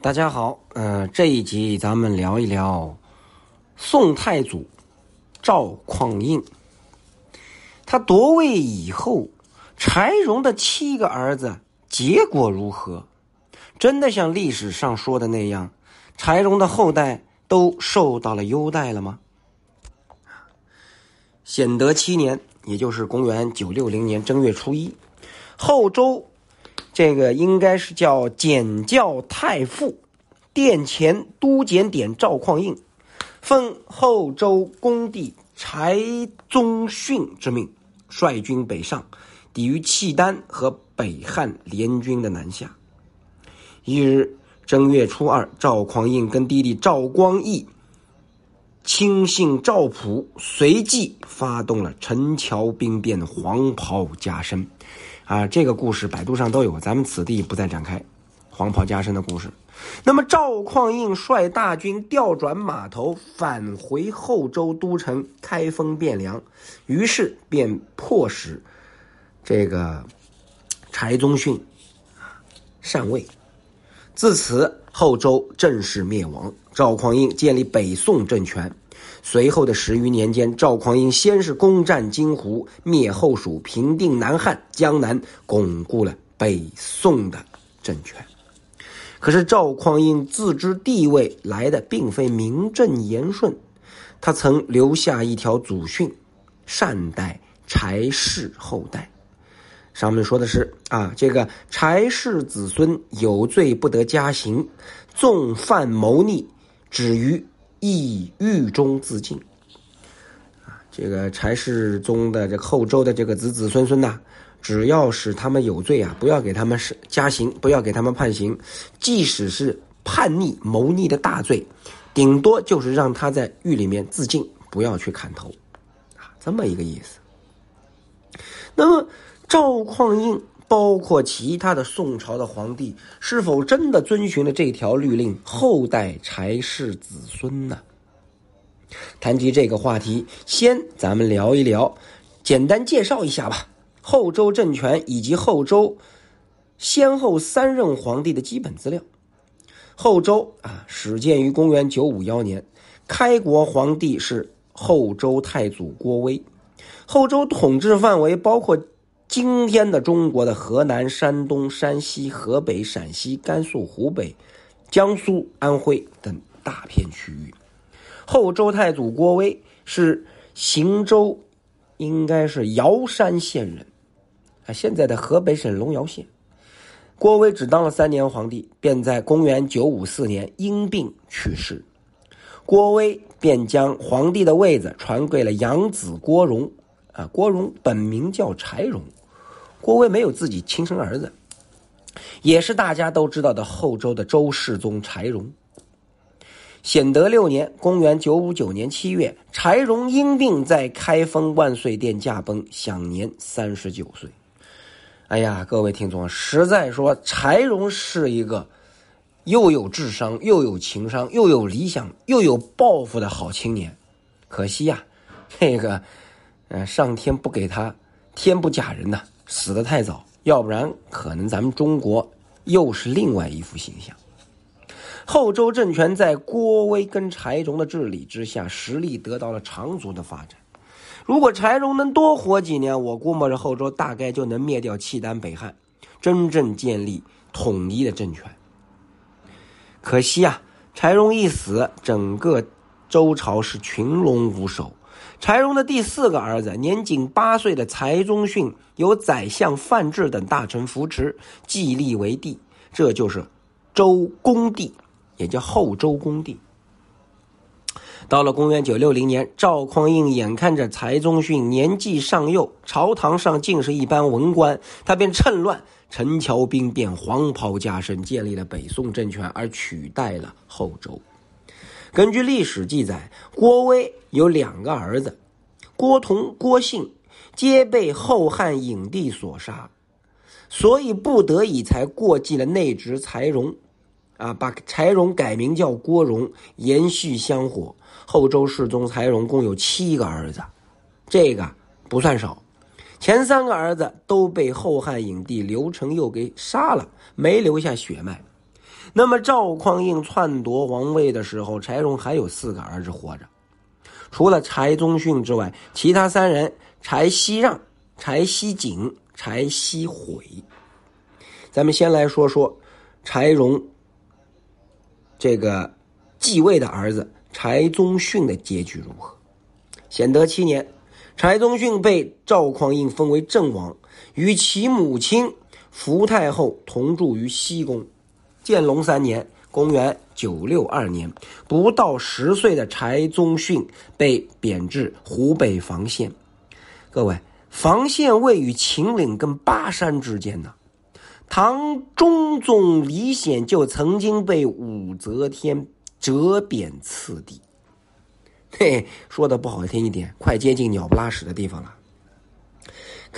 大家好，呃，这一集咱们聊一聊宋太祖赵匡胤。他夺位以后，柴荣的七个儿子结果如何？真的像历史上说的那样，柴荣的后代都受到了优待了吗？显德七年，也就是公元九六零年正月初一，后周。这个应该是叫检校太傅，殿前都检点赵匡胤，奉后周公帝柴宗训之命，率军北上，抵御契丹和北汉联军的南下。一日正月初二，赵匡胤跟弟弟赵光义、亲信赵普随即发动了陈桥兵变，黄袍加身。啊，这个故事百度上都有，咱们此地不再展开。黄袍加身的故事。那么赵匡胤率大军调转码头，返回后周都城开封汴梁，于是便迫使这个柴宗训啊禅位。自此，后周正式灭亡。赵匡胤建立北宋政权。随后的十余年间，赵匡胤先是攻占荆湖，灭后蜀，平定南汉江南，巩固了北宋的政权。可是赵匡胤自知地位来的并非名正言顺，他曾留下一条祖训：善待柴氏后代。上面说的是啊，这个柴氏子孙有罪不得加刑，纵犯谋逆，止于。意狱中自尽，啊，这个柴世宗的这后周的这个子子孙孙呐，只要是他们有罪啊，不要给他们是加刑，不要给他们判刑，即使是叛逆谋逆的大罪，顶多就是让他在狱里面自尽，不要去砍头，啊，这么一个意思。那么赵匡胤。包括其他的宋朝的皇帝，是否真的遵循了这条律令，后代柴氏子孙呢？谈及这个话题，先咱们聊一聊，简单介绍一下吧。后周政权以及后周先后三任皇帝的基本资料。后周啊，始建于公元九五幺年，开国皇帝是后周太祖郭威。后周统治范围包括。今天的中国的河南、山东、山西、河北、陕西、甘肃、湖北、江苏、安徽等大片区域。后周太祖郭威是邢州，应该是瑶山县人，啊，现在的河北省隆尧县。郭威只当了三年皇帝，便在公元九五四年因病去世。郭威便将皇帝的位子传给了养子郭荣，啊，郭荣本名叫柴荣。郭威没有自己亲生儿子，也是大家都知道的后周的周世宗柴荣。显德六年（公元959年七月），柴荣因病在开封万岁殿驾崩，享年三十九岁。哎呀，各位听众，实在说，柴荣是一个又有智商、又有情商、又有理想、又有抱负的好青年。可惜呀，这个，呃，上天不给他天不假人呐。死得太早，要不然可能咱们中国又是另外一副形象。后周政权在郭威跟柴荣的治理之下，实力得到了长足的发展。如果柴荣能多活几年，我估摸着后周大概就能灭掉契丹北汉，真正建立统一的政权。可惜啊，柴荣一死，整个周朝是群龙无首。柴荣的第四个儿子，年仅八岁的柴宗训，由宰相范质等大臣扶持，继立为帝，这就是周公帝，也叫后周公帝。到了公元九六零年，赵匡胤眼看着柴宗训年纪尚幼，朝堂上尽是一般文官，他便趁乱陈桥兵变，黄袍加身，建立了北宋政权，而取代了后周。根据历史记载，郭威有两个儿子，郭同、郭信，皆被后汉影帝所杀，所以不得已才过继了内侄柴荣，啊，把柴荣改名叫郭荣，延续香火。后周世宗柴荣共有七个儿子，这个不算少。前三个儿子都被后汉影帝刘承佑给杀了，没留下血脉。那么赵匡胤篡夺王位的时候，柴荣还有四个儿子活着，除了柴宗训之外，其他三人柴熙让、柴熙景、柴熙悔。咱们先来说说柴荣这个继位的儿子柴宗训的结局如何？显德七年，柴宗训被赵匡胤封为郑王，与其母亲福太后同住于西宫。建隆三年（公元962年），不到十岁的柴宗训被贬至湖北房县。各位，房县位于秦岭跟巴山之间呢。唐中宗李显就曾经被武则天折贬此地。嘿，说的不好听一点，快接近鸟不拉屎的地方了。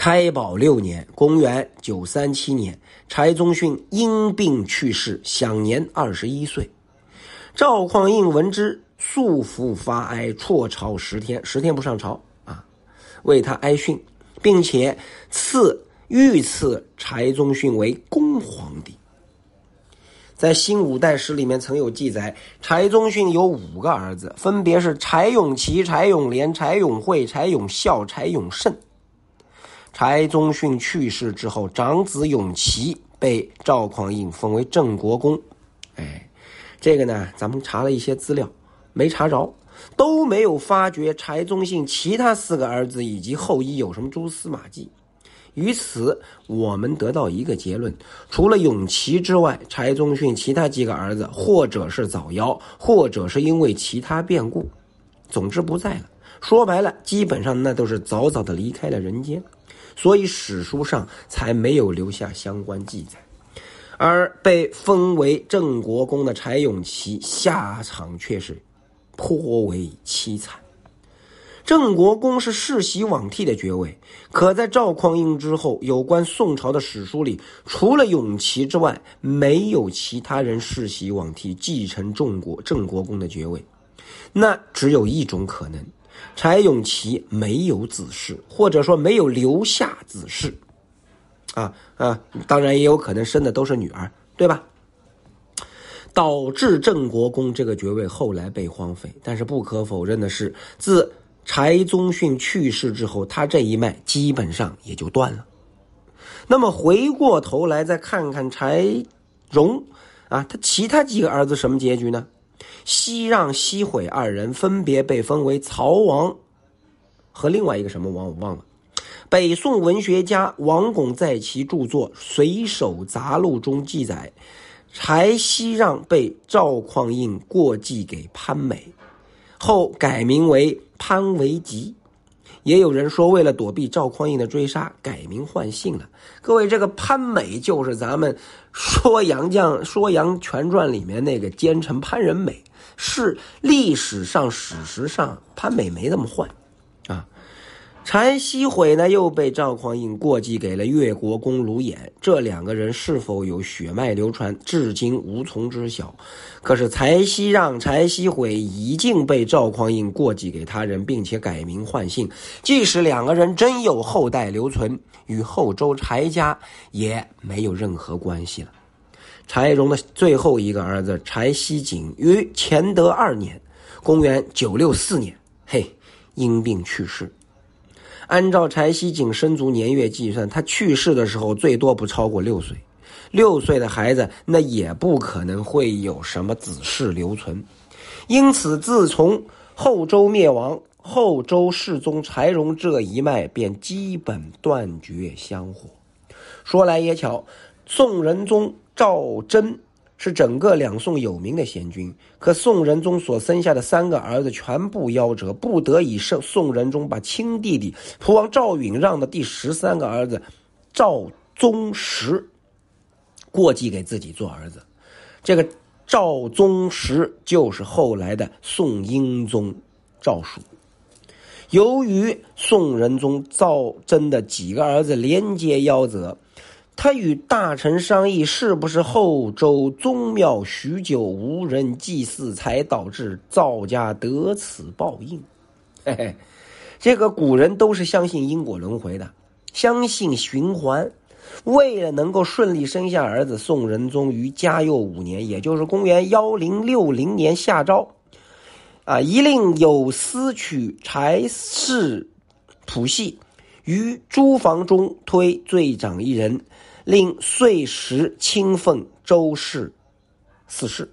开宝六年（公元937年），柴宗训因病去世，享年二十一岁。赵匡胤闻之，素服发哀，辍朝十天，十天不上朝啊，为他哀训，并且赐御赐柴宗训为恭皇帝。在新五代史里面曾有记载，柴宗训有五个儿子，分别是柴永琪、柴永廉、柴永惠、柴永孝、柴永慎。柴宗训去世之后，长子永琪被赵匡胤封为郑国公。哎，这个呢，咱们查了一些资料，没查着，都没有发觉柴宗训其他四个儿子以及后裔有什么蛛丝马迹。于此，我们得到一个结论：除了永琪之外，柴宗训其他几个儿子，或者是早夭，或者是因为其他变故，总之不在了。说白了，基本上那都是早早的离开了人间，所以史书上才没有留下相关记载。而被封为郑国公的柴永琪，下场却是颇为凄惨。郑国公是世袭罔替的爵位，可在赵匡胤之后，有关宋朝的史书里，除了永琪之外，没有其他人世袭罔替继承郑国郑国公的爵位。那只有一种可能：柴永琪没有子嗣，或者说没有留下子嗣。啊啊，当然也有可能生的都是女儿，对吧？导致郑国公这个爵位后来被荒废。但是不可否认的是，自柴宗训去世之后，他这一脉基本上也就断了。那么回过头来再看看柴荣，啊，他其他几个儿子什么结局呢？西让、西毁二人分别被封为曹王和另外一个什么王我忘了。北宋文学家王巩在其著作《随手杂录》中记载，柴熙让被赵匡胤过继给潘美，后改名为。潘维吉，也有人说为了躲避赵匡胤的追杀，改名换姓了。各位，这个潘美就是咱们《说杨绛说杨全传》里面那个奸臣潘仁美，是历史上史实上潘美没那么坏，柴西悔呢，又被赵匡胤过继给了越国公卢衍。这两个人是否有血脉流传，至今无从知晓。可是柴西让、柴西悔已经被赵匡胤过继给他人，并且改名换姓。即使两个人真有后代留存，与后周柴家也没有任何关系了。柴荣的最后一个儿子柴西景于乾德二年（公元964年），嘿，因病去世。按照柴西景生卒年月计算，他去世的时候最多不超过六岁。六岁的孩子，那也不可能会有什么子嗣留存。因此，自从后周灭亡，后周世宗柴荣这一脉便基本断绝香火。说来也巧，宋仁宗赵祯。是整个两宋有名的贤君，可宋仁宗所生下的三个儿子全部夭折，不得已宋宋仁宗把亲弟弟蒲王赵允让的第十三个儿子赵宗实过继给自己做儿子。这个赵宗实就是后来的宋英宗赵曙。由于宋仁宗赵祯的几个儿子连接夭折。他与大臣商议，是不是后周宗庙许久无人祭祀，才导致赵家得此报应？嘿嘿，这个古人都是相信因果轮回的，相信循环。为了能够顺利生下儿子，宋仁宗于嘉佑五年，也就是公元幺零六零年下诏，啊，一令有司取柴氏谱系于诸房中推罪长一人，令岁时亲奉周氏四世。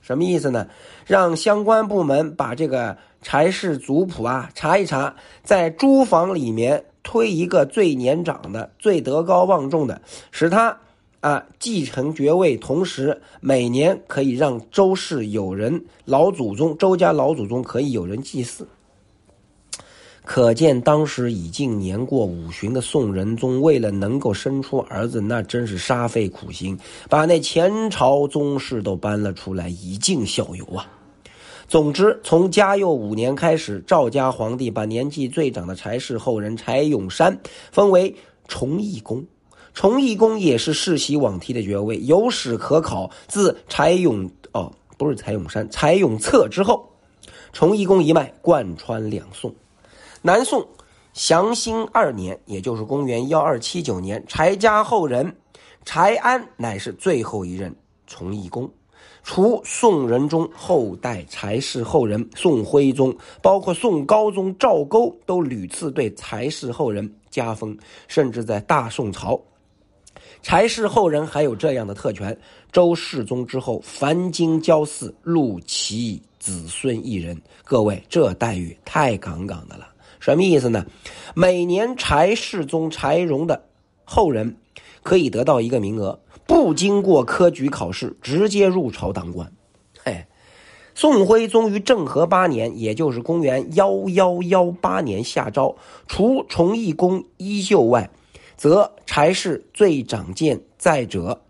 什么意思呢？让相关部门把这个柴氏族谱啊查一查，在诸房里面推一个最年长的、最德高望重的，使他啊继承爵位，同时每年可以让周氏有人老祖宗、周家老祖宗可以有人祭祀。可见当时已经年过五旬的宋仁宗，为了能够生出儿子，那真是煞费苦心，把那前朝宗室都搬了出来，以儆效尤啊。总之，从嘉佑五年开始，赵家皇帝把年纪最长的柴氏后人柴永山封为崇义公，崇义公也是世袭罔替的爵位，有史可考。自柴永哦，不是柴永山，柴永策之后，崇义公一脉贯穿两宋。南宋祥兴二年，也就是公元幺二七九年，柴家后人柴安乃是最后一任崇义公。除宋仁宗后代柴氏后人宋徽宗，包括宋高宗赵构，都屡次对柴氏后人加封，甚至在大宋朝，柴氏后人还有这样的特权：周世宗之后，凡经交祀，录其子孙一人。各位，这待遇太杠杠的了。什么意思呢？每年柴世宗柴荣的后人可以得到一个名额，不经过科举考试，直接入朝当官。嘿，宋徽宗于政和八年，也就是公元幺幺幺八年下诏，除崇义公衣袖外，则柴氏最长见在者，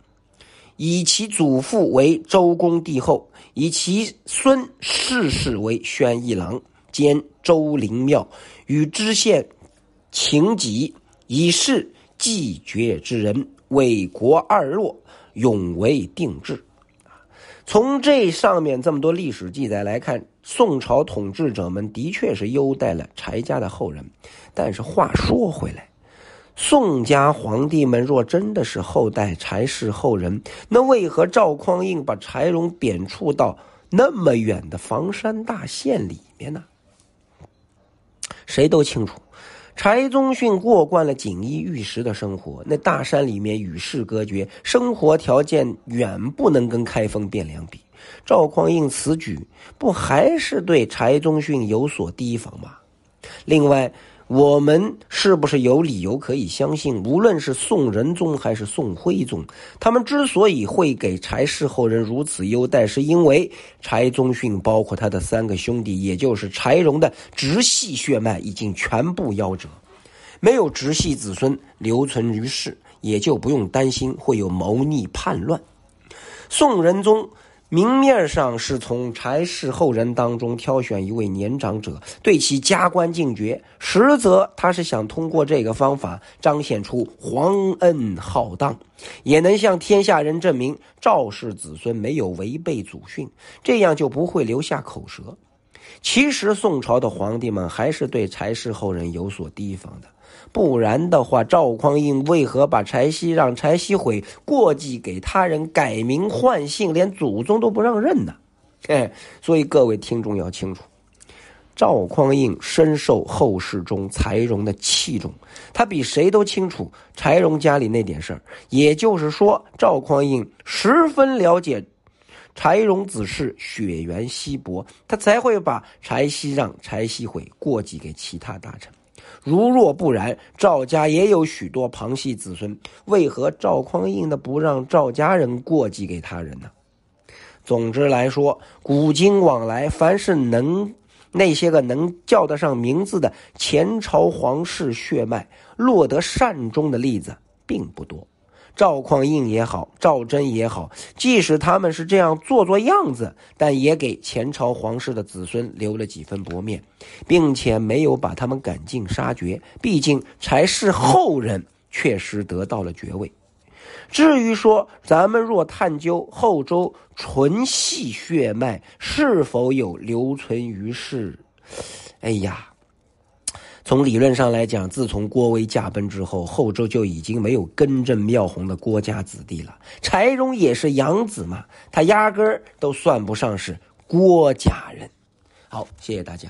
以其祖父为周公帝后，以其孙世世为宣义郎兼周灵庙。与知县秦己以示继绝之人，为国二落，永为定制。从这上面这么多历史记载来看，宋朝统治者们的确是优待了柴家的后人。但是话说回来，宋家皇帝们若真的是后代柴氏后人，那为何赵匡胤把柴荣贬黜到那么远的房山大县里面呢？谁都清楚，柴宗训过惯了锦衣玉食的生活，那大山里面与世隔绝，生活条件远不能跟开封汴梁比。赵匡胤此举，不还是对柴宗训有所提防吗？另外。我们是不是有理由可以相信，无论是宋仁宗还是宋徽宗，他们之所以会给柴氏后人如此优待，是因为柴宗训包括他的三个兄弟，也就是柴荣的直系血脉已经全部夭折，没有直系子孙留存于世，也就不用担心会有谋逆叛乱。宋仁宗。明面上是从柴氏后人当中挑选一位年长者，对其加官进爵，实则他是想通过这个方法彰显出皇恩浩荡，也能向天下人证明赵氏子孙没有违背祖训，这样就不会留下口舌。其实宋朝的皇帝们还是对柴氏后人有所提防的。不然的话，赵匡胤为何把柴溪让柴溪毁，过继给他人，改名换姓，连祖宗都不让认呢？哎，所以各位听众要清楚，赵匡胤深受后世中柴荣的器重，他比谁都清楚柴荣家里那点事儿。也就是说，赵匡胤十分了解柴荣子嗣血缘稀薄，他才会把柴溪让、柴溪毁过继给其他大臣。如若不然，赵家也有许多旁系子孙，为何赵匡胤的不让赵家人过继给他人呢？总之来说，古今往来，凡是能那些个能叫得上名字的前朝皇室血脉落得善终的例子，并不多。赵匡胤也好，赵祯也好，即使他们是这样做做样子，但也给前朝皇室的子孙留了几分薄面，并且没有把他们赶尽杀绝。毕竟柴氏后人确实得到了爵位。至于说咱们若探究后周纯系血脉是否有留存于世，哎呀。从理论上来讲，自从郭威驾崩之后，后周就已经没有根正苗红的郭家子弟了。柴荣也是养子嘛，他压根儿都算不上是郭家人。好，谢谢大家。